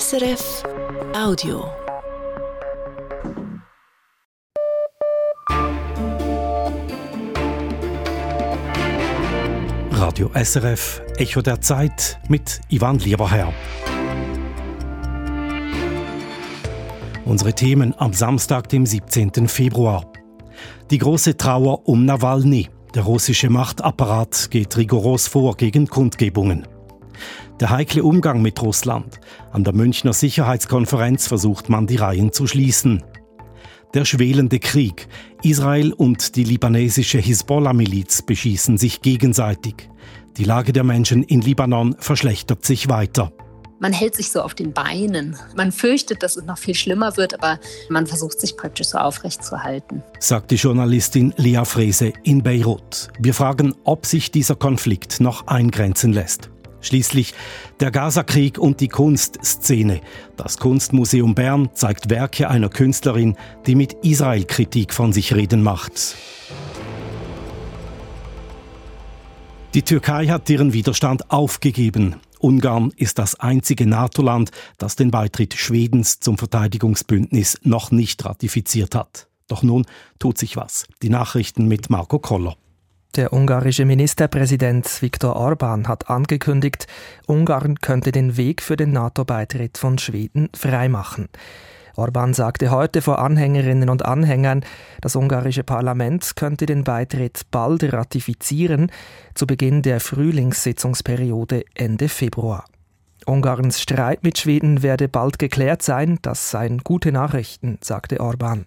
SRF Audio. Radio SRF Echo der Zeit mit Ivan Lieberherr. Unsere Themen am Samstag, dem 17. Februar. Die große Trauer um Nawalny. Der russische Machtapparat geht rigoros vor gegen Kundgebungen. Der heikle Umgang mit Russland. An der Münchner Sicherheitskonferenz versucht man die Reihen zu schließen. Der schwelende Krieg. Israel und die libanesische Hisbollah-Miliz beschießen sich gegenseitig. Die Lage der Menschen in Libanon verschlechtert sich weiter. Man hält sich so auf den Beinen. Man fürchtet, dass es noch viel schlimmer wird, aber man versucht sich praktisch so aufrecht zu halten. Sagt die Journalistin Lea Frese in Beirut. Wir fragen, ob sich dieser Konflikt noch eingrenzen lässt. Schließlich der Gazakrieg und die Kunstszene. Das Kunstmuseum Bern zeigt Werke einer Künstlerin, die mit Israel Kritik von sich reden macht. Die Türkei hat ihren Widerstand aufgegeben. Ungarn ist das einzige NATO-Land, das den Beitritt Schwedens zum Verteidigungsbündnis noch nicht ratifiziert hat. Doch nun tut sich was. Die Nachrichten mit Marco Koller. Der ungarische Ministerpräsident Viktor Orban hat angekündigt, Ungarn könnte den Weg für den NATO-Beitritt von Schweden freimachen. Orban sagte heute vor Anhängerinnen und Anhängern, das ungarische Parlament könnte den Beitritt bald ratifizieren, zu Beginn der Frühlingssitzungsperiode Ende Februar. Ungarns Streit mit Schweden werde bald geklärt sein, das seien gute Nachrichten, sagte Orban.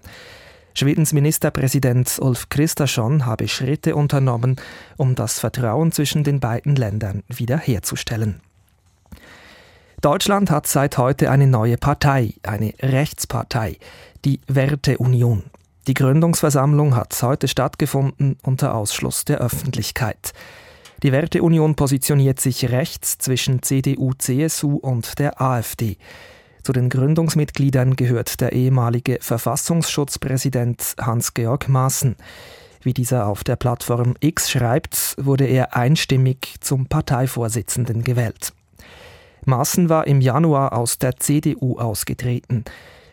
Schwedens Ministerpräsident Ulf Kristersson habe Schritte unternommen, um das Vertrauen zwischen den beiden Ländern wiederherzustellen. Deutschland hat seit heute eine neue Partei, eine Rechtspartei, die Werteunion. Die Gründungsversammlung hat heute stattgefunden unter Ausschluss der Öffentlichkeit. Die Werteunion positioniert sich rechts zwischen CDU, CSU und der AfD. Zu den Gründungsmitgliedern gehört der ehemalige Verfassungsschutzpräsident Hans-Georg Maaßen. Wie dieser auf der Plattform X schreibt, wurde er einstimmig zum Parteivorsitzenden gewählt. Maaßen war im Januar aus der CDU ausgetreten.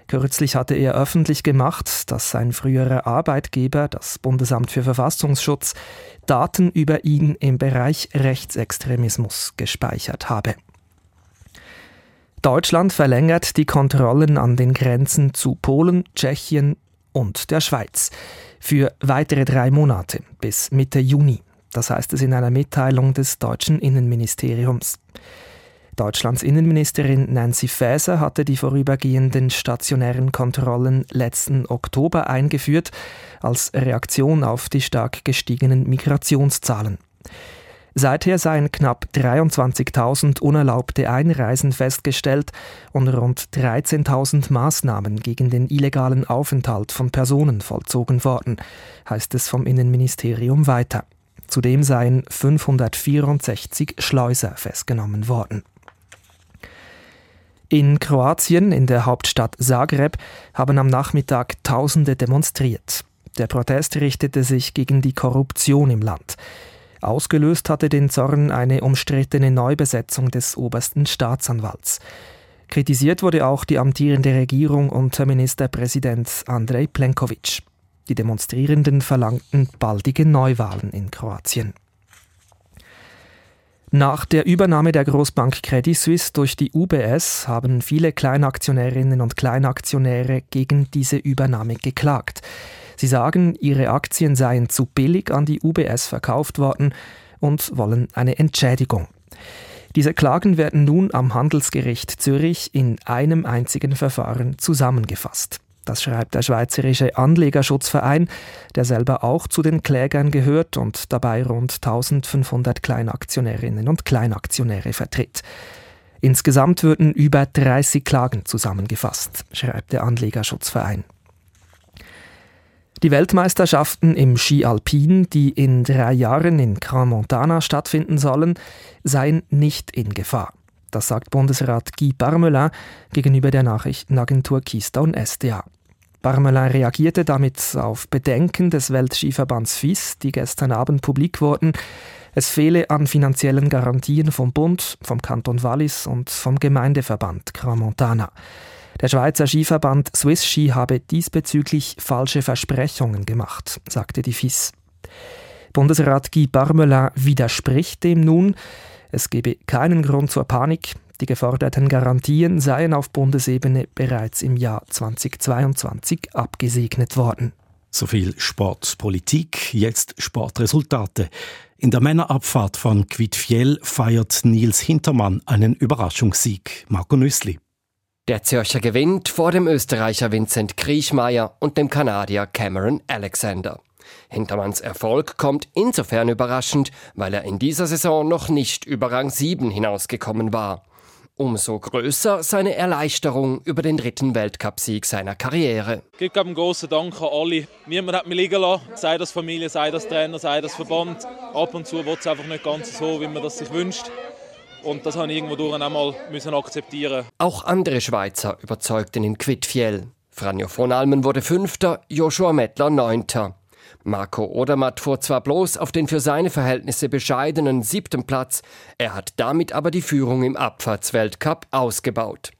Kürzlich hatte er öffentlich gemacht, dass sein früherer Arbeitgeber, das Bundesamt für Verfassungsschutz, Daten über ihn im Bereich Rechtsextremismus gespeichert habe. Deutschland verlängert die Kontrollen an den Grenzen zu Polen, Tschechien und der Schweiz für weitere drei Monate bis Mitte Juni. Das heißt es in einer Mitteilung des deutschen Innenministeriums. Deutschlands Innenministerin Nancy Faeser hatte die vorübergehenden stationären Kontrollen letzten Oktober eingeführt, als Reaktion auf die stark gestiegenen Migrationszahlen. Seither seien knapp 23.000 unerlaubte Einreisen festgestellt und rund 13.000 Maßnahmen gegen den illegalen Aufenthalt von Personen vollzogen worden, heißt es vom Innenministerium weiter. Zudem seien 564 Schleuser festgenommen worden. In Kroatien, in der Hauptstadt Zagreb, haben am Nachmittag Tausende demonstriert. Der Protest richtete sich gegen die Korruption im Land. Ausgelöst hatte den Zorn eine umstrittene Neubesetzung des obersten Staatsanwalts. Kritisiert wurde auch die amtierende Regierung unter Ministerpräsident Andrej Plenković. Die Demonstrierenden verlangten baldige Neuwahlen in Kroatien. Nach der Übernahme der Großbank Credit Suisse durch die UBS haben viele Kleinaktionärinnen und Kleinaktionäre gegen diese Übernahme geklagt. Sie sagen, ihre Aktien seien zu billig an die UBS verkauft worden und wollen eine Entschädigung. Diese Klagen werden nun am Handelsgericht Zürich in einem einzigen Verfahren zusammengefasst. Das schreibt der Schweizerische Anlegerschutzverein, der selber auch zu den Klägern gehört und dabei rund 1500 Kleinaktionärinnen und Kleinaktionäre vertritt. Insgesamt würden über 30 Klagen zusammengefasst, schreibt der Anlegerschutzverein. Die Weltmeisterschaften im Ski Alpin, die in drei Jahren in Grand Montana stattfinden sollen, seien nicht in Gefahr. Das sagt Bundesrat Guy Parmelin gegenüber der Nachrichtenagentur Keystone SDA. Parmelin reagierte damit auf Bedenken des Weltskiverbands FIS, die gestern Abend publik wurden. Es fehle an finanziellen Garantien vom Bund, vom Kanton Wallis und vom Gemeindeverband Grand Montana. Der Schweizer Skiverband Swiss Ski habe diesbezüglich falsche Versprechungen gemacht, sagte die FIS. Bundesrat Guy Parmelin widerspricht dem nun. Es gebe keinen Grund zur Panik. Die geforderten Garantien seien auf Bundesebene bereits im Jahr 2022 abgesegnet worden. So viel Sportpolitik, jetzt Sportresultate. In der Männerabfahrt von Quidfiel feiert Nils Hintermann einen Überraschungssieg. Marco Nüssli. Der Zürcher gewinnt vor dem Österreicher Vincent Kriechmeier und dem Kanadier Cameron Alexander. Hintermanns Erfolg kommt insofern überraschend, weil er in dieser Saison noch nicht über Rang 7 hinausgekommen war. Umso größer seine Erleichterung über den dritten Weltcupsieg seiner Karriere. Ich gebe einen großen Dank an alle. Niemand hat mich liegen lassen, sei das Familie, sei das Trainer, sei das Verband. Ab und zu wird es einfach nicht ganz so, wie man das sich wünscht. Und das habe ich irgendwo durch einmal müssen akzeptieren. Auch andere Schweizer überzeugten in Quidfiel. Franjo von Almen wurde Fünfter, Joshua Mettler Neunter. Marco Odermatt fuhr zwar bloß auf den für seine Verhältnisse bescheidenen siebten Platz, er hat damit aber die Führung im Abfahrtsweltcup ausgebaut.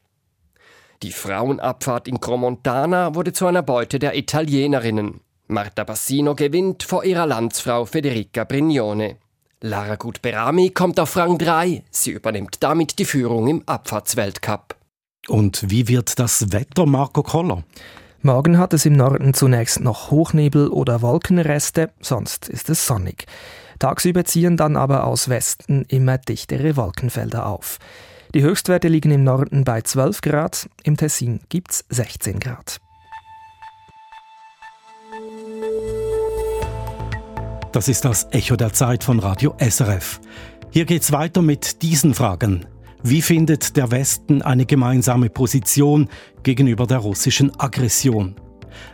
Die Frauenabfahrt in Cromontana wurde zu einer Beute der Italienerinnen. Marta Bassino gewinnt vor ihrer Landsfrau Federica Brignone. Lara Gutberami kommt auf Rang 3. Sie übernimmt damit die Führung im Abfahrtsweltcup. Und wie wird das Wetter, Marco Koller? Morgen hat es im Norden zunächst noch Hochnebel oder Wolkenreste, sonst ist es sonnig. Tagsüber ziehen dann aber aus Westen immer dichtere Wolkenfelder auf. Die Höchstwerte liegen im Norden bei 12 Grad, im Tessin gibt es 16 Grad. Das ist das Echo der Zeit von Radio SRF. Hier geht's weiter mit diesen Fragen. Wie findet der Westen eine gemeinsame Position gegenüber der russischen Aggression?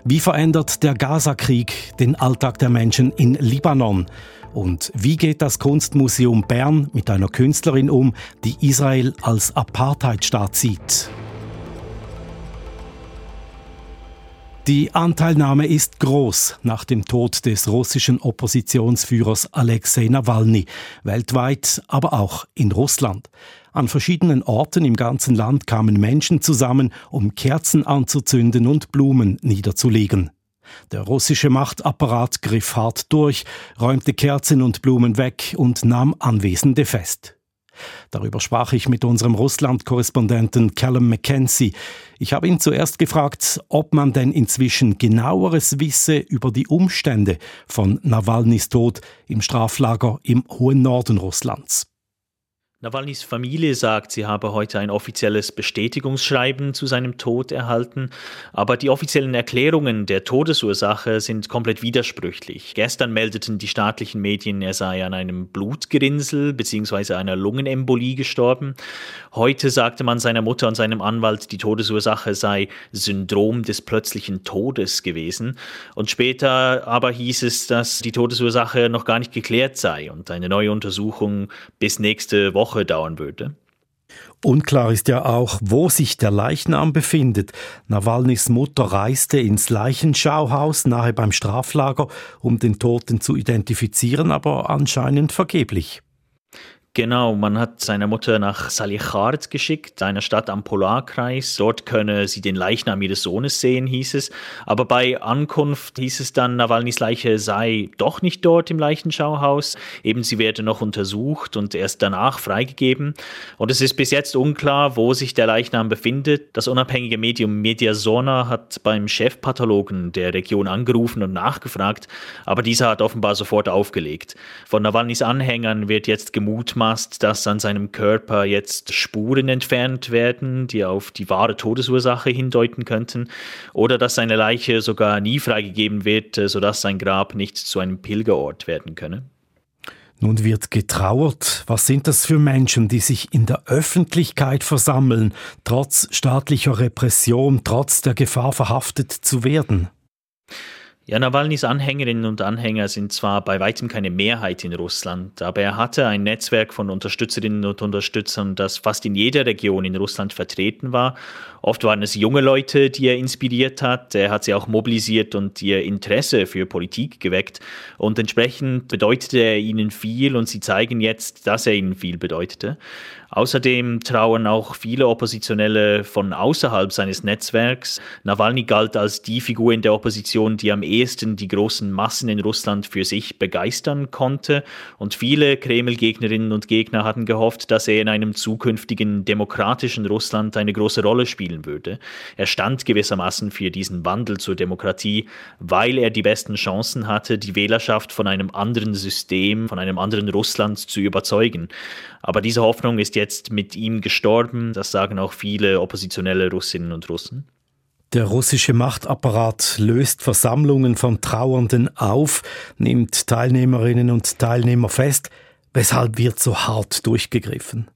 Wie verändert der Gaza-Krieg den Alltag der Menschen in Libanon? Und wie geht das Kunstmuseum Bern mit einer Künstlerin um, die Israel als Apartheidstaat sieht? Die Anteilnahme ist groß nach dem Tod des russischen Oppositionsführers Alexei Nawalny, weltweit, aber auch in Russland. An verschiedenen Orten im ganzen Land kamen Menschen zusammen, um Kerzen anzuzünden und Blumen niederzulegen. Der russische Machtapparat griff hart durch, räumte Kerzen und Blumen weg und nahm Anwesende fest. Darüber sprach ich mit unserem Russland-Korrespondenten Callum McKenzie. Ich habe ihn zuerst gefragt, ob man denn inzwischen genaueres wisse über die Umstände von Nawalnys Tod im Straflager im hohen Norden Russlands. Nawalnys Familie sagt, sie habe heute ein offizielles Bestätigungsschreiben zu seinem Tod erhalten, aber die offiziellen Erklärungen der Todesursache sind komplett widersprüchlich. Gestern meldeten die staatlichen Medien, er sei an einem Blutgerinnsel bzw. einer Lungenembolie gestorben. Heute sagte man seiner Mutter und seinem Anwalt, die Todesursache sei Syndrom des plötzlichen Todes gewesen. Und später aber hieß es, dass die Todesursache noch gar nicht geklärt sei und eine neue Untersuchung bis nächste Woche Woche dauern würde. Unklar ist ja auch, wo sich der Leichnam befindet. Nawalnys Mutter reiste ins Leichenschauhaus nahe beim Straflager, um den Toten zu identifizieren, aber anscheinend vergeblich. Genau, man hat seine Mutter nach Salichard geschickt, einer Stadt am Polarkreis. Dort könne sie den Leichnam ihres Sohnes sehen, hieß es. Aber bei Ankunft hieß es dann, Nawalnys Leiche sei doch nicht dort im Leichenschauhaus. Eben sie werde noch untersucht und erst danach freigegeben. Und es ist bis jetzt unklar, wo sich der Leichnam befindet. Das unabhängige Medium Mediasona hat beim Chefpathologen der Region angerufen und nachgefragt, aber dieser hat offenbar sofort aufgelegt. Von Nawalnys Anhängern wird jetzt gemutmaßt, mutmaßt, dass an seinem Körper jetzt Spuren entfernt werden, die auf die wahre Todesursache hindeuten könnten, oder dass seine Leiche sogar nie freigegeben wird, sodass sein Grab nicht zu einem Pilgerort werden könne. Nun wird getrauert. Was sind das für Menschen, die sich in der Öffentlichkeit versammeln, trotz staatlicher Repression, trotz der Gefahr verhaftet zu werden? Ja, Nawalnys Anhängerinnen und Anhänger sind zwar bei weitem keine Mehrheit in Russland, aber er hatte ein Netzwerk von Unterstützerinnen und Unterstützern, das fast in jeder Region in Russland vertreten war. Oft waren es junge Leute, die er inspiriert hat. Er hat sie auch mobilisiert und ihr Interesse für Politik geweckt. Und entsprechend bedeutete er ihnen viel und sie zeigen jetzt, dass er ihnen viel bedeutete. Außerdem trauern auch viele Oppositionelle von außerhalb seines Netzwerks. Nawalny galt als die Figur in der Opposition, die am ehesten die großen Massen in Russland für sich begeistern konnte. Und viele Kreml-Gegnerinnen und Gegner hatten gehofft, dass er in einem zukünftigen demokratischen Russland eine große Rolle spielen würde. Er stand gewissermaßen für diesen Wandel zur Demokratie, weil er die besten Chancen hatte, die Wählerschaft von einem anderen System, von einem anderen Russland zu überzeugen. Aber diese Hoffnung ist jetzt mit ihm gestorben. Das sagen auch viele oppositionelle Russinnen und Russen. Der russische Machtapparat löst Versammlungen von Trauernden auf, nimmt Teilnehmerinnen und Teilnehmer fest. Weshalb wird so hart durchgegriffen?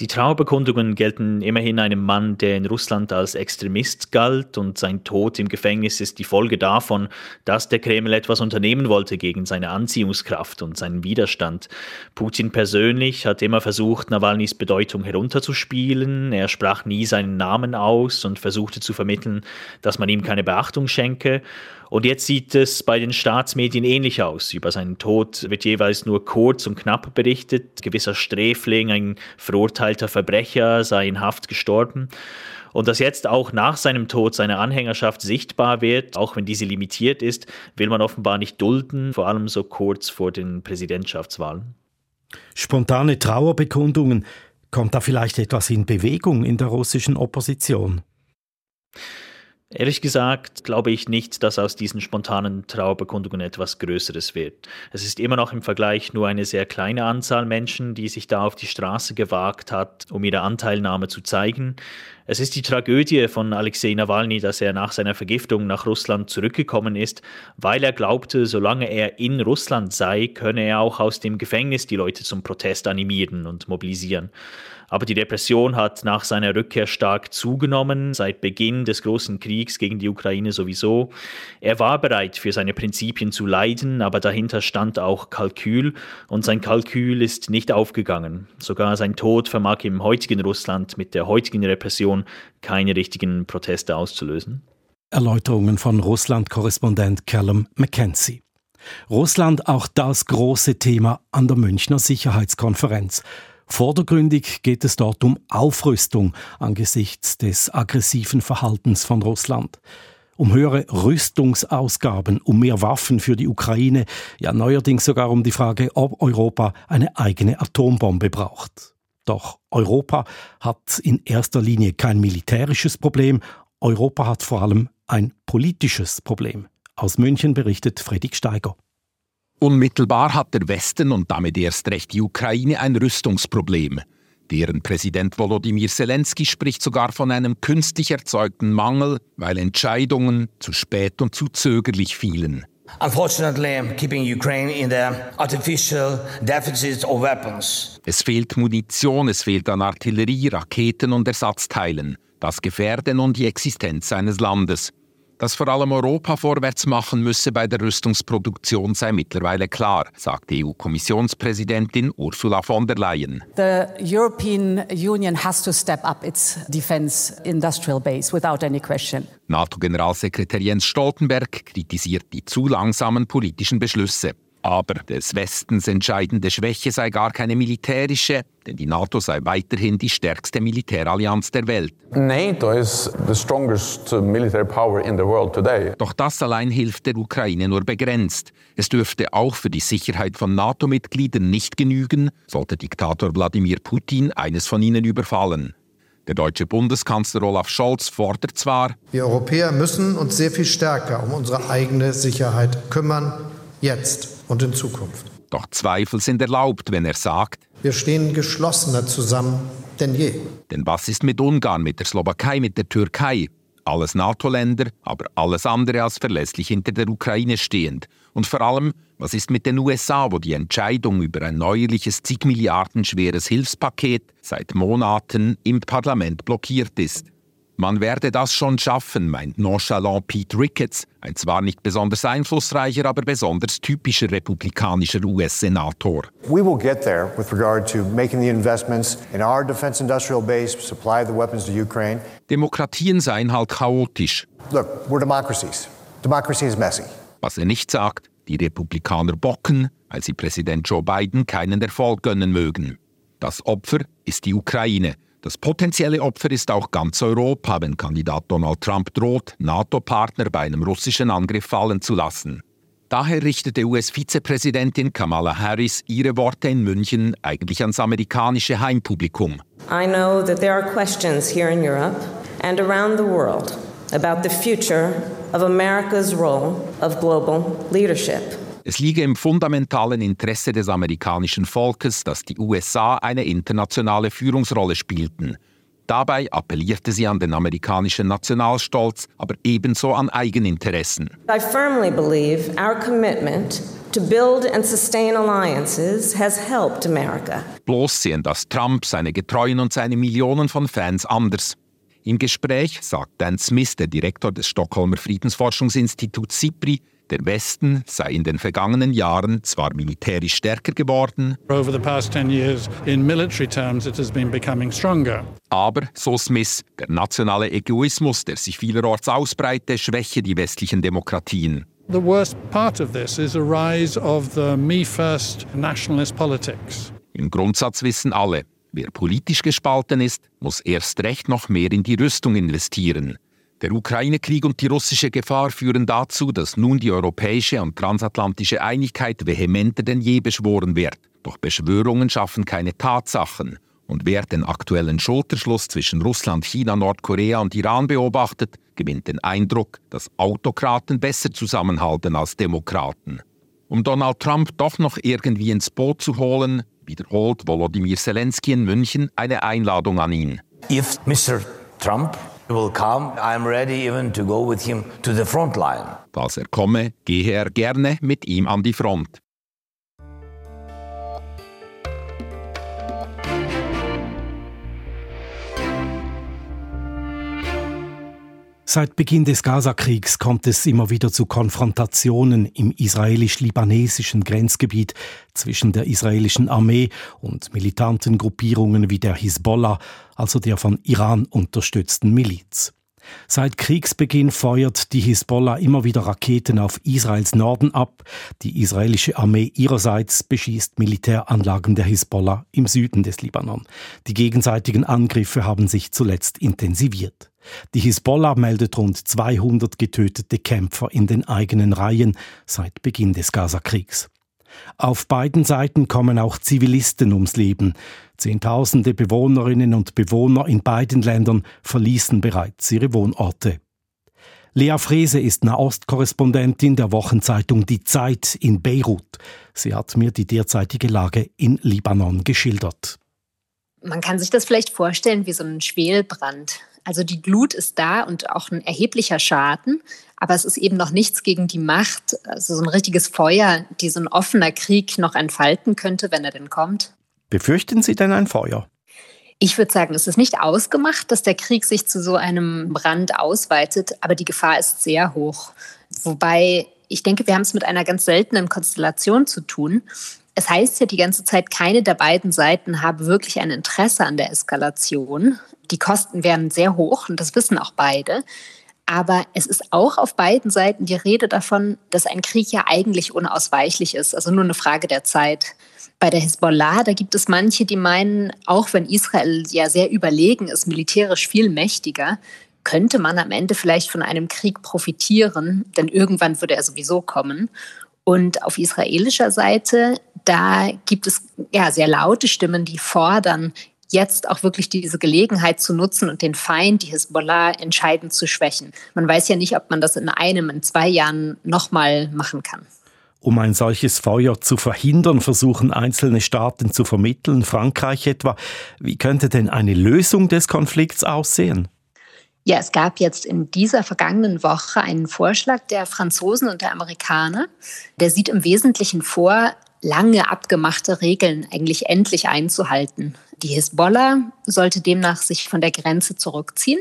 Die Trauerbekundungen gelten immerhin einem Mann, der in Russland als Extremist galt und sein Tod im Gefängnis ist die Folge davon, dass der Kreml etwas unternehmen wollte gegen seine Anziehungskraft und seinen Widerstand. Putin persönlich hat immer versucht, Nawalnys Bedeutung herunterzuspielen. Er sprach nie seinen Namen aus und versuchte zu vermitteln, dass man ihm keine Beachtung schenke. Und jetzt sieht es bei den Staatsmedien ähnlich aus. Über seinen Tod wird jeweils nur kurz und knapp berichtet. Gewisser Sträfling, ein verurteilter Verbrecher sei in Haft gestorben. Und dass jetzt auch nach seinem Tod seine Anhängerschaft sichtbar wird, auch wenn diese limitiert ist, will man offenbar nicht dulden, vor allem so kurz vor den Präsidentschaftswahlen. Spontane Trauerbekundungen. Kommt da vielleicht etwas in Bewegung in der russischen Opposition? Ehrlich gesagt glaube ich nicht, dass aus diesen spontanen Trauerbekundungen etwas Größeres wird. Es ist immer noch im Vergleich nur eine sehr kleine Anzahl Menschen, die sich da auf die Straße gewagt hat, um ihre Anteilnahme zu zeigen. Es ist die Tragödie von Alexei Nawalny, dass er nach seiner Vergiftung nach Russland zurückgekommen ist, weil er glaubte, solange er in Russland sei, könne er auch aus dem Gefängnis die Leute zum Protest animieren und mobilisieren. Aber die Depression hat nach seiner Rückkehr stark zugenommen, seit Beginn des großen Kriegs gegen die Ukraine sowieso. Er war bereit, für seine Prinzipien zu leiden, aber dahinter stand auch Kalkül und sein Kalkül ist nicht aufgegangen. Sogar sein Tod vermag im heutigen Russland mit der heutigen Repression keine richtigen Proteste auszulösen. Erläuterungen von Russland-Korrespondent Callum McKenzie. Russland auch das große Thema an der Münchner Sicherheitskonferenz. Vordergründig geht es dort um Aufrüstung angesichts des aggressiven Verhaltens von Russland. Um höhere Rüstungsausgaben, um mehr Waffen für die Ukraine, ja neuerdings sogar um die Frage, ob Europa eine eigene Atombombe braucht. Doch Europa hat in erster Linie kein militärisches Problem, Europa hat vor allem ein politisches Problem. Aus München berichtet Fredrik Steiger. Unmittelbar hat der Westen und damit erst recht die Ukraine ein Rüstungsproblem. Deren Präsident Volodymyr Zelensky spricht sogar von einem künstlich erzeugten Mangel, weil Entscheidungen zu spät und zu zögerlich fielen. Unfortunately, keeping Ukraine in the artificial deficit of weapons. Es fehlt Munition, es fehlt an Artillerie, Raketen und Ersatzteilen. Das gefährde nun die Existenz seines Landes. Dass vor allem Europa vorwärts machen müsse bei der Rüstungsproduktion sei mittlerweile klar, sagte EU-Kommissionspräsidentin Ursula von der Leyen. The European Union has to step up its defense industrial base without any question. NATO-Generalsekretär Jens Stoltenberg kritisiert die zu langsamen politischen Beschlüsse. Aber des Westens entscheidende Schwäche sei gar keine militärische, denn die NATO sei weiterhin die stärkste Militärallianz der Welt. NATO is the strongest military power in the world today. Doch das allein hilft der Ukraine nur begrenzt. Es dürfte auch für die Sicherheit von NATO-Mitgliedern nicht genügen, sollte Diktator Wladimir Putin eines von ihnen überfallen. Der deutsche Bundeskanzler Olaf Scholz fordert zwar, wir Europäer müssen uns sehr viel stärker um unsere eigene Sicherheit kümmern, jetzt und in Zukunft. Doch Zweifel sind erlaubt, wenn er sagt, wir stehen geschlossener zusammen denn je. Denn was ist mit Ungarn, mit der Slowakei, mit der Türkei? Alles NATO-Länder, aber alles andere als verlässlich hinter der Ukraine stehend. Und vor allem, was ist mit den USA, wo die Entscheidung über ein neuerliches zig Milliarden schweres Hilfspaket seit Monaten im Parlament blockiert ist? Man werde das schon schaffen, meint nonchalant Pete Ricketts, ein zwar nicht besonders einflussreicher, aber besonders typischer republikanischer US-Senator. We will get there with regard to making the investments in our defense industrial base, supply the weapons to Ukraine. Demokratien seien halt chaotisch. Look, we're democracies. Democracy is messy. Was er nicht sagt, die Republikaner bocken, weil sie Präsident Joe Biden keinen Erfolg gönnen mögen. Das Opfer ist die Ukraine. Das potenzielle Opfer ist auch ganz Europa, wenn Kandidat Donald Trump droht, NATO-Partner bei einem russischen Angriff fallen zu lassen. Daher richtete US-Vizepräsidentin Kamala Harris ihre Worte in München eigentlich ans amerikanische Heimpublikum. I know that there are questions here in Europe and around the world about the future of America's role of global leadership. Es liege im fundamentalen Interesse des amerikanischen Volkes, dass die USA eine internationale Führungsrolle spielten. Dabei appellierte sie an den amerikanischen Nationalstolz, aber ebenso an Eigeninteressen. I firmly believe our commitment to build and sustain alliances has helped America. Bloß sehen das Trump, seine Getreuen und seine Millionen von Fans anders. Im Gespräch sagt Dan Smith, der Direktor des Stockholmer Friedensforschungsinstituts SIPRI, der Westen sei in den vergangenen Jahren zwar militärisch stärker geworden, Over the past 10 years, in military terms, it has been becoming stronger. aber, so Smith, der nationale Egoismus, der sich vielerorts ausbreite, schwäche die westlichen Demokratien. The worst part of this is a rise of the me first nationalist politics. Im Grundsatz wissen alle, wer politisch gespalten ist, muss erst recht noch mehr in die Rüstung investieren. Der Ukraine-Krieg und die russische Gefahr führen dazu, dass nun die europäische und transatlantische Einigkeit vehementer denn je beschworen wird. Doch Beschwörungen schaffen keine Tatsachen. Und wer den aktuellen Schulterschluss zwischen Russland, China, Nordkorea und Iran beobachtet, gewinnt den Eindruck, dass Autokraten besser zusammenhalten als Demokraten. Um Donald Trump doch noch irgendwie ins Boot zu holen, wiederholt Volodymyr Zelensky in München eine Einladung an ihn. If Mr. Trump Falls er komme, gehe er gerne mit ihm an die Front. Seit Beginn des Gazakriegs kommt es immer wieder zu Konfrontationen im israelisch-libanesischen Grenzgebiet zwischen der israelischen Armee und militanten Gruppierungen wie der Hisbollah, also der von Iran unterstützten Miliz. Seit Kriegsbeginn feuert die Hisbollah immer wieder Raketen auf Israels Norden ab. Die israelische Armee ihrerseits beschießt Militäranlagen der Hisbollah im Süden des Libanon. Die gegenseitigen Angriffe haben sich zuletzt intensiviert. Die Hisbollah meldet rund 200 getötete Kämpfer in den eigenen Reihen seit Beginn des Gazakriegs. Auf beiden Seiten kommen auch Zivilisten ums Leben. Zehntausende Bewohnerinnen und Bewohner in beiden Ländern verließen bereits ihre Wohnorte. Lea Frese ist Nahostkorrespondentin der Wochenzeitung Die Zeit in Beirut. Sie hat mir die derzeitige Lage in Libanon geschildert. Man kann sich das vielleicht vorstellen wie so ein Schwelbrand. Also die Glut ist da und auch ein erheblicher Schaden, aber es ist eben noch nichts gegen die Macht, also so ein richtiges Feuer, die so ein offener Krieg noch entfalten könnte, wenn er denn kommt. Befürchten Sie denn ein Feuer? Ich würde sagen, es ist nicht ausgemacht, dass der Krieg sich zu so einem Brand ausweitet, aber die Gefahr ist sehr hoch. Wobei ich denke, wir haben es mit einer ganz seltenen Konstellation zu tun. Es heißt ja die ganze Zeit, keine der beiden Seiten habe wirklich ein Interesse an der Eskalation. Die Kosten wären sehr hoch und das wissen auch beide. Aber es ist auch auf beiden Seiten die Rede davon, dass ein Krieg ja eigentlich unausweichlich ist, also nur eine Frage der Zeit. Bei der Hisbollah, da gibt es manche, die meinen, auch wenn Israel ja sehr überlegen ist, militärisch viel mächtiger, könnte man am Ende vielleicht von einem Krieg profitieren, denn irgendwann würde er sowieso kommen. Und auf israelischer Seite, da gibt es ja sehr laute Stimmen, die fordern, jetzt auch wirklich diese Gelegenheit zu nutzen und den Feind, die Hisbollah, entscheidend zu schwächen. Man weiß ja nicht, ob man das in einem, in zwei Jahren nochmal machen kann. Um ein solches Feuer zu verhindern, versuchen einzelne Staaten zu vermitteln, Frankreich etwa. Wie könnte denn eine Lösung des Konflikts aussehen? Ja, es gab jetzt in dieser vergangenen Woche einen Vorschlag der Franzosen und der Amerikaner. Der sieht im Wesentlichen vor, lange abgemachte Regeln eigentlich endlich einzuhalten. Die Hisbollah sollte demnach sich von der Grenze zurückziehen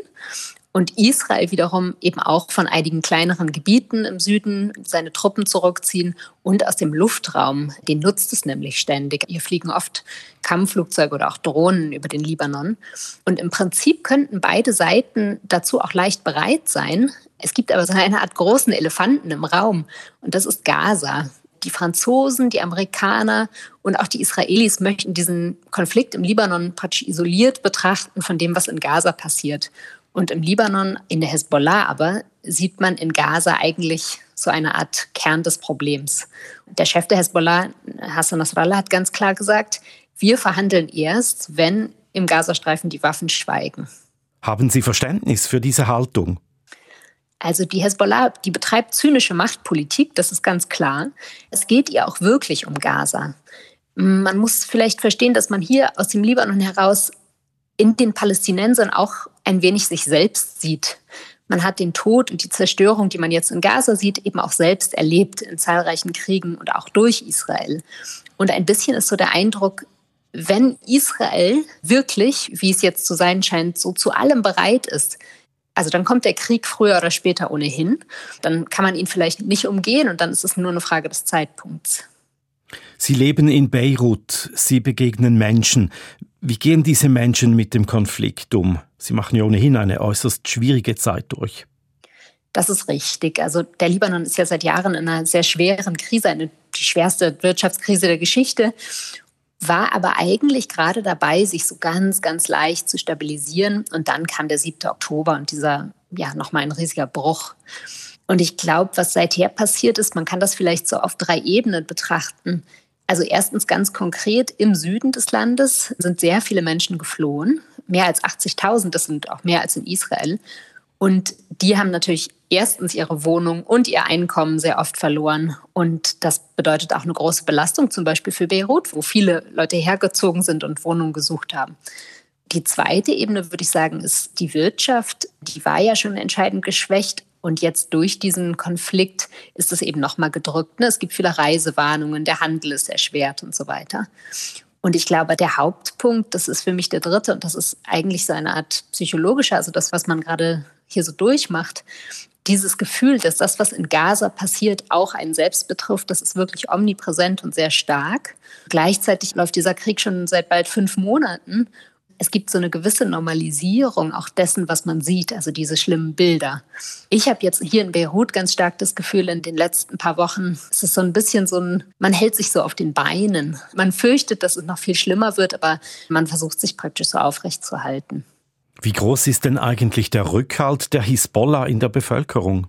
und Israel wiederum eben auch von einigen kleineren Gebieten im Süden seine Truppen zurückziehen und aus dem Luftraum, den nutzt es nämlich ständig. Hier fliegen oft Kampfflugzeuge oder auch Drohnen über den Libanon. Und im Prinzip könnten beide Seiten dazu auch leicht bereit sein. Es gibt aber so eine Art großen Elefanten im Raum und das ist Gaza. Die Franzosen, die Amerikaner und auch die Israelis möchten diesen Konflikt im Libanon praktisch isoliert betrachten von dem, was in Gaza passiert. Und im Libanon, in der Hezbollah aber, sieht man in Gaza eigentlich so eine Art Kern des Problems. Der Chef der Hezbollah, Hassan Nasrallah, hat ganz klar gesagt, wir verhandeln erst, wenn im Gazastreifen die Waffen schweigen. Haben Sie Verständnis für diese Haltung? Also die Hezbollah, die betreibt zynische Machtpolitik, das ist ganz klar. Es geht ihr auch wirklich um Gaza. Man muss vielleicht verstehen, dass man hier aus dem Libanon heraus in den Palästinensern auch ein wenig sich selbst sieht. Man hat den Tod und die Zerstörung, die man jetzt in Gaza sieht, eben auch selbst erlebt in zahlreichen Kriegen und auch durch Israel. Und ein bisschen ist so der Eindruck, wenn Israel wirklich, wie es jetzt zu sein scheint, so zu allem bereit ist, also dann kommt der Krieg früher oder später ohnehin, dann kann man ihn vielleicht nicht umgehen und dann ist es nur eine Frage des Zeitpunkts. Sie leben in Beirut, Sie begegnen Menschen. Wie gehen diese Menschen mit dem Konflikt um? Sie machen ja ohnehin eine äußerst schwierige Zeit durch. Das ist richtig. Also der Libanon ist ja seit Jahren in einer sehr schweren Krise, eine, die schwerste Wirtschaftskrise der Geschichte, war aber eigentlich gerade dabei, sich so ganz, ganz leicht zu stabilisieren. Und dann kam der 7. Oktober und dieser, ja, nochmal ein riesiger Bruch. Und ich glaube, was seither passiert ist, man kann das vielleicht so auf drei Ebenen betrachten. Also erstens ganz konkret, im Süden des Landes sind sehr viele Menschen geflohen, mehr als 80.000, das sind auch mehr als in Israel. Und die haben natürlich erstens ihre Wohnung und ihr Einkommen sehr oft verloren. Und das bedeutet auch eine große Belastung, zum Beispiel für Beirut, wo viele Leute hergezogen sind und Wohnungen gesucht haben. Die zweite Ebene, würde ich sagen, ist die Wirtschaft. Die war ja schon entscheidend geschwächt. Und jetzt durch diesen Konflikt ist es eben nochmal gedrückt. Ne? Es gibt viele Reisewarnungen, der Handel ist erschwert und so weiter. Und ich glaube, der Hauptpunkt, das ist für mich der dritte, und das ist eigentlich so eine Art psychologischer, also das, was man gerade hier so durchmacht, dieses Gefühl, dass das, was in Gaza passiert, auch einen selbst betrifft, das ist wirklich omnipräsent und sehr stark. Gleichzeitig läuft dieser Krieg schon seit bald fünf Monaten es gibt so eine gewisse Normalisierung auch dessen, was man sieht, also diese schlimmen Bilder. Ich habe jetzt hier in Beirut ganz stark das Gefühl, in den letzten paar Wochen, es ist so ein bisschen so ein, man hält sich so auf den Beinen. Man fürchtet, dass es noch viel schlimmer wird, aber man versucht sich praktisch so aufrecht zu halten. Wie groß ist denn eigentlich der Rückhalt der Hisbollah in der Bevölkerung?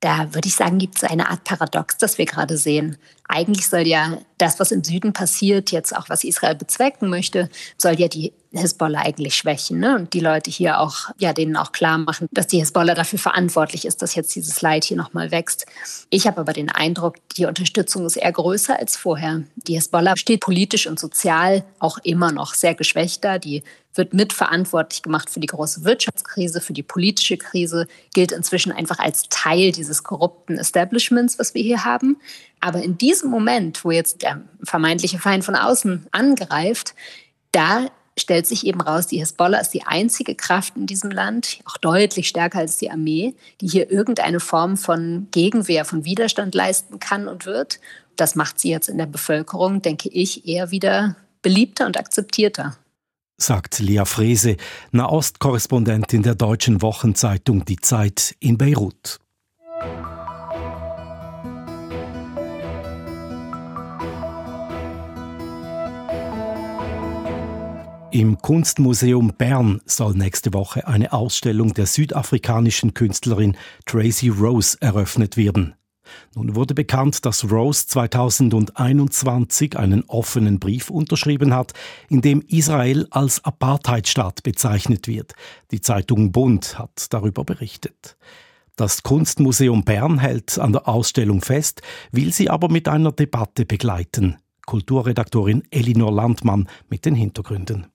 Da würde ich sagen, gibt es eine Art Paradox, das wir gerade sehen. Eigentlich soll ja das, was im Süden passiert, jetzt auch was Israel bezwecken möchte, soll ja die Hisbollah eigentlich schwächen. Ne? Und die Leute hier auch, ja, denen auch klar machen, dass die Hisbollah dafür verantwortlich ist, dass jetzt dieses Leid hier nochmal wächst. Ich habe aber den Eindruck, die Unterstützung ist eher größer als vorher. Die Hisbollah steht politisch und sozial auch immer noch sehr geschwächt da. Die wird mitverantwortlich gemacht für die große Wirtschaftskrise, für die politische Krise, gilt inzwischen einfach als Teil dieses korrupten Establishments, was wir hier haben. Aber in diesem Moment, wo jetzt der vermeintliche Feind von außen angreift, da stellt sich eben raus, die Hisbollah ist die einzige Kraft in diesem Land, auch deutlich stärker als die Armee, die hier irgendeine Form von Gegenwehr, von Widerstand leisten kann und wird. Das macht sie jetzt in der Bevölkerung, denke ich, eher wieder beliebter und akzeptierter. Sagt Lea Frese, Nahostkorrespondentin der deutschen Wochenzeitung Die Zeit in Beirut. Im Kunstmuseum Bern soll nächste Woche eine Ausstellung der südafrikanischen Künstlerin Tracy Rose eröffnet werden. Nun wurde bekannt, dass Rose 2021 einen offenen Brief unterschrieben hat, in dem Israel als Apartheidstaat bezeichnet wird. Die Zeitung Bund hat darüber berichtet. Das Kunstmuseum Bern hält an der Ausstellung fest, will sie aber mit einer Debatte begleiten. Kulturredaktorin Elinor Landmann mit den Hintergründen.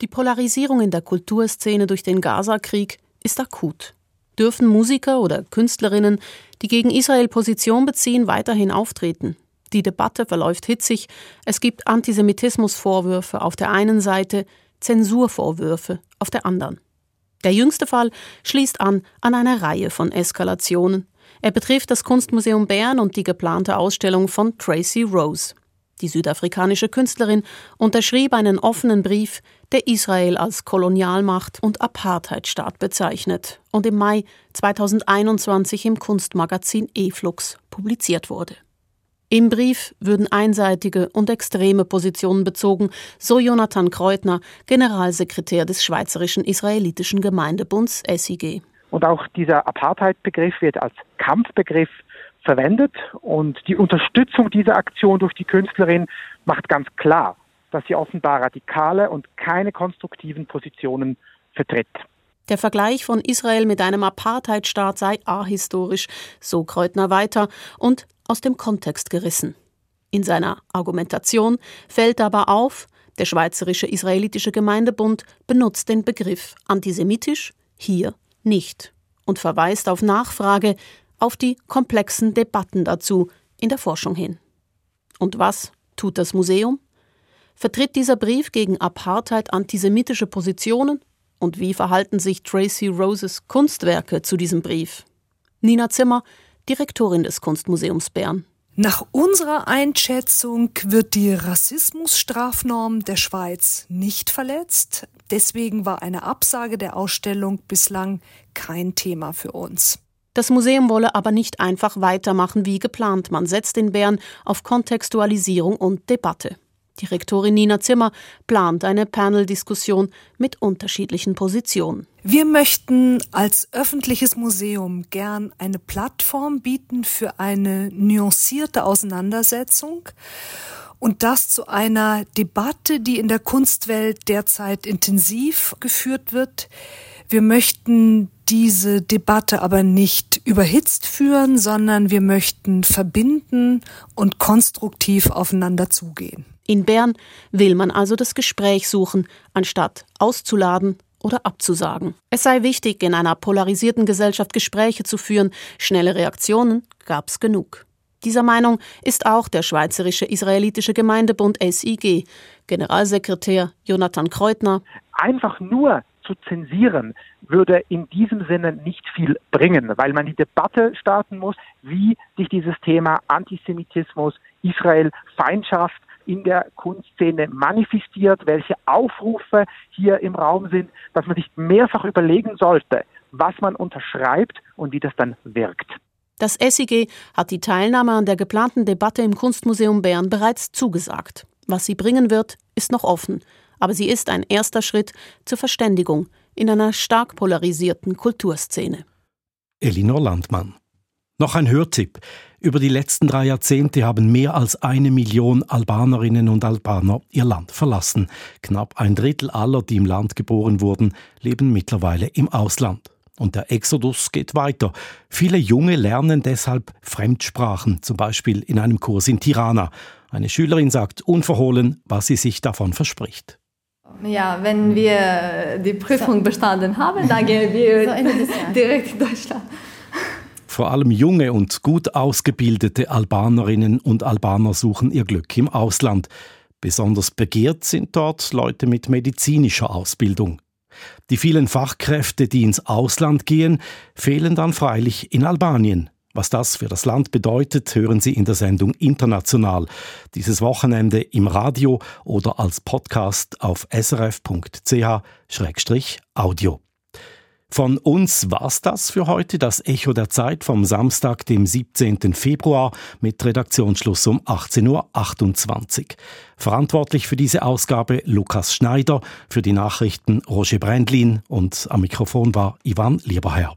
Die Polarisierung in der Kulturszene durch den Gaza-Krieg ist akut. Dürfen Musiker oder Künstlerinnen, die gegen Israel Position beziehen, weiterhin auftreten? Die Debatte verläuft hitzig. Es gibt Antisemitismusvorwürfe auf der einen Seite, Zensurvorwürfe auf der anderen. Der jüngste Fall schließt an an eine Reihe von Eskalationen. Er betrifft das Kunstmuseum Bern und die geplante Ausstellung von Tracy Rose. Die südafrikanische Künstlerin unterschrieb einen offenen Brief, der Israel als Kolonialmacht und Apartheidstaat bezeichnet und im Mai 2021 im Kunstmagazin E-Flux publiziert wurde. Im Brief würden einseitige und extreme Positionen bezogen, so Jonathan Kreutner, Generalsekretär des Schweizerischen Israelitischen Gemeindebunds SIG. Und auch dieser Apartheid-Begriff wird als Kampfbegriff verwendet und die Unterstützung dieser Aktion durch die Künstlerin macht ganz klar, dass sie offenbar radikale und keine konstruktiven Positionen vertritt. Der Vergleich von Israel mit einem Apartheidstaat sei ahistorisch, so Kreutner weiter, und aus dem Kontext gerissen. In seiner Argumentation fällt aber auf, der Schweizerische Israelitische Gemeindebund benutzt den Begriff antisemitisch hier nicht und verweist auf Nachfrage auf die komplexen Debatten dazu in der Forschung hin. Und was tut das Museum? Vertritt dieser Brief gegen Apartheid antisemitische Positionen? Und wie verhalten sich Tracy Roses Kunstwerke zu diesem Brief? Nina Zimmer Direktorin des Kunstmuseums Bern. Nach unserer Einschätzung wird die Rassismusstrafnorm der Schweiz nicht verletzt. Deswegen war eine Absage der Ausstellung bislang kein Thema für uns. Das Museum wolle aber nicht einfach weitermachen wie geplant. Man setzt in Bern auf Kontextualisierung und Debatte. Direktorin Nina Zimmer plant eine Panel-Diskussion mit unterschiedlichen Positionen. Wir möchten als öffentliches Museum gern eine Plattform bieten für eine nuancierte Auseinandersetzung und das zu einer Debatte, die in der Kunstwelt derzeit intensiv geführt wird. Wir möchten diese Debatte aber nicht überhitzt führen, sondern wir möchten verbinden und konstruktiv aufeinander zugehen. In Bern will man also das Gespräch suchen, anstatt auszuladen oder abzusagen. Es sei wichtig, in einer polarisierten Gesellschaft Gespräche zu führen. Schnelle Reaktionen gab's genug. Dieser Meinung ist auch der Schweizerische Israelitische Gemeindebund SIG. Generalsekretär Jonathan Kreutner. Einfach nur zu zensieren, würde in diesem Sinne nicht viel bringen, weil man die Debatte starten muss, wie sich dieses Thema Antisemitismus, Israel, Feindschaft in der Kunstszene manifestiert, welche Aufrufe hier im Raum sind, dass man sich mehrfach überlegen sollte, was man unterschreibt und wie das dann wirkt. Das SIG hat die Teilnahme an der geplanten Debatte im Kunstmuseum Bern bereits zugesagt. Was sie bringen wird, ist noch offen, aber sie ist ein erster Schritt zur Verständigung in einer stark polarisierten Kulturszene. Elinor Landmann. Noch ein Hörtipp. Über die letzten drei Jahrzehnte haben mehr als eine Million Albanerinnen und Albaner ihr Land verlassen. Knapp ein Drittel aller, die im Land geboren wurden, leben mittlerweile im Ausland. Und der Exodus geht weiter. Viele Junge lernen deshalb Fremdsprachen, zum Beispiel in einem Kurs in Tirana. Eine Schülerin sagt unverhohlen, was sie sich davon verspricht. Ja, wenn wir die Prüfung bestanden haben, dann gehen wir direkt in Deutschland. Vor allem junge und gut ausgebildete Albanerinnen und Albaner suchen ihr Glück im Ausland. Besonders begehrt sind dort Leute mit medizinischer Ausbildung. Die vielen Fachkräfte, die ins Ausland gehen, fehlen dann freilich in Albanien. Was das für das Land bedeutet, hören Sie in der Sendung International. Dieses Wochenende im Radio oder als Podcast auf srf.ch-audio. Von uns war's das für heute, das Echo der Zeit vom Samstag, dem 17. Februar mit Redaktionsschluss um 18.28 Uhr. Verantwortlich für diese Ausgabe Lukas Schneider, für die Nachrichten Roger Brändlin und am Mikrofon war Ivan Lieberherr.